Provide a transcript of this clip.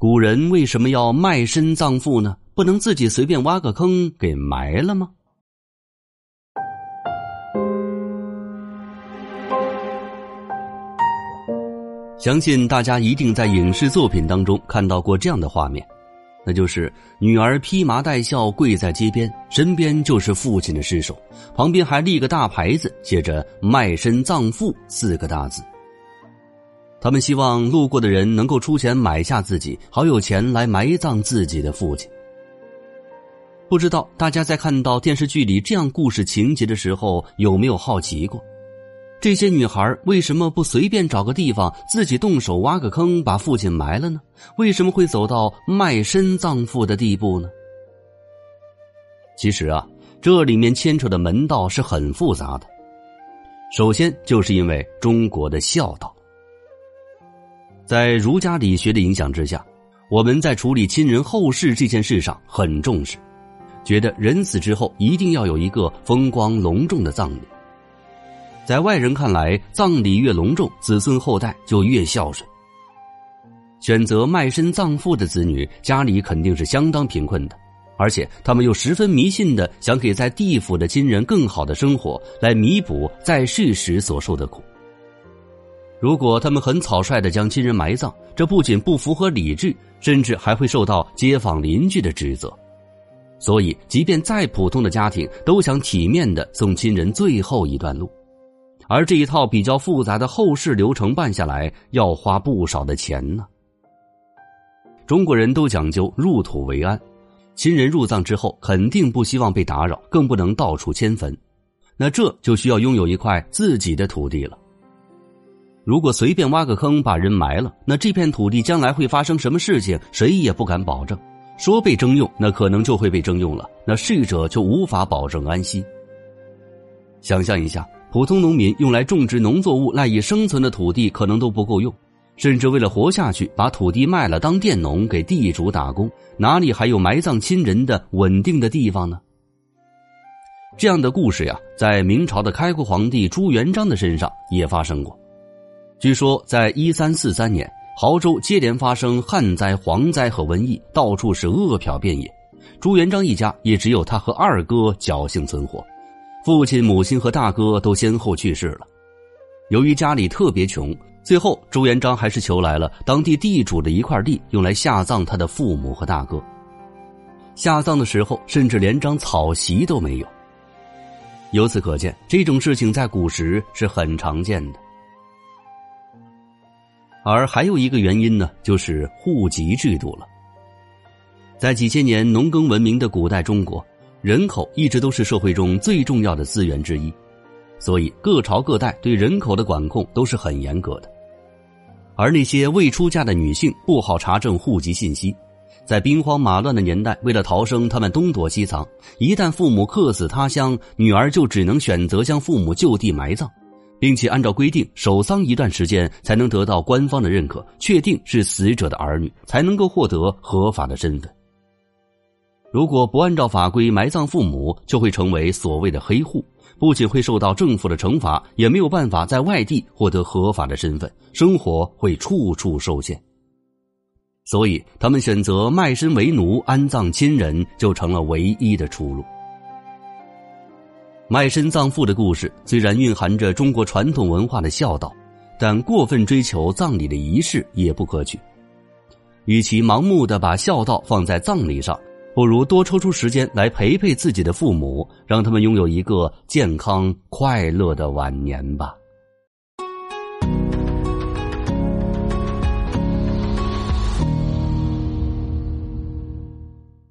古人为什么要卖身葬父呢？不能自己随便挖个坑给埋了吗？相信大家一定在影视作品当中看到过这样的画面，那就是女儿披麻戴孝跪在街边，身边就是父亲的尸首，旁边还立个大牌子，写着“卖身葬父”四个大字。他们希望路过的人能够出钱买下自己，好有钱来埋葬自己的父亲。不知道大家在看到电视剧里这样故事情节的时候，有没有好奇过？这些女孩为什么不随便找个地方自己动手挖个坑把父亲埋了呢？为什么会走到卖身葬父的地步呢？其实啊，这里面牵扯的门道是很复杂的。首先，就是因为中国的孝道，在儒家理学的影响之下，我们在处理亲人后事这件事上很重视，觉得人死之后一定要有一个风光隆重的葬礼。在外人看来，葬礼越隆重，子孙后代就越孝顺。选择卖身葬父的子女，家里肯定是相当贫困的，而且他们又十分迷信的想给在地府的亲人更好的生活，来弥补在世时所受的苦。如果他们很草率的将亲人埋葬，这不仅不符合理智，甚至还会受到街坊邻居的指责。所以，即便再普通的家庭，都想体面的送亲人最后一段路。而这一套比较复杂的后事流程办下来，要花不少的钱呢。中国人都讲究入土为安，亲人入葬之后，肯定不希望被打扰，更不能到处迁坟。那这就需要拥有一块自己的土地了。如果随便挖个坑把人埋了，那这片土地将来会发生什么事情，谁也不敢保证。说被征用，那可能就会被征用了，那逝者就无法保证安息。想象一下。普通农民用来种植农作物赖以生存的土地可能都不够用，甚至为了活下去，把土地卖了当佃农给地主打工，哪里还有埋葬亲人的稳定的地方呢？这样的故事呀，在明朝的开国皇帝朱元璋的身上也发生过。据说，在一三四三年，亳州接连发生旱灾、蝗灾和瘟疫，到处是饿殍遍野，朱元璋一家也只有他和二哥侥幸存活。父亲、母亲和大哥都先后去世了。由于家里特别穷，最后朱元璋还是求来了当地地主的一块地，用来下葬他的父母和大哥。下葬的时候，甚至连张草席都没有。由此可见，这种事情在古时是很常见的。而还有一个原因呢，就是户籍制度了。在几千年农耕文明的古代中国。人口一直都是社会中最重要的资源之一，所以各朝各代对人口的管控都是很严格的。而那些未出嫁的女性不好查证户籍信息，在兵荒马乱的年代，为了逃生，他们东躲西藏。一旦父母客死他乡，女儿就只能选择将父母就地埋葬，并且按照规定守丧一段时间，才能得到官方的认可，确定是死者的儿女，才能够获得合法的身份。如果不按照法规埋葬父母，就会成为所谓的黑户，不仅会受到政府的惩罚，也没有办法在外地获得合法的身份，生活会处处受限。所以，他们选择卖身为奴，安葬亲人，就成了唯一的出路。卖身葬父的故事虽然蕴含着中国传统文化的孝道，但过分追求葬礼的仪式也不可取。与其盲目的把孝道放在葬礼上，不如多抽出时间来陪陪自己的父母，让他们拥有一个健康快乐的晚年吧。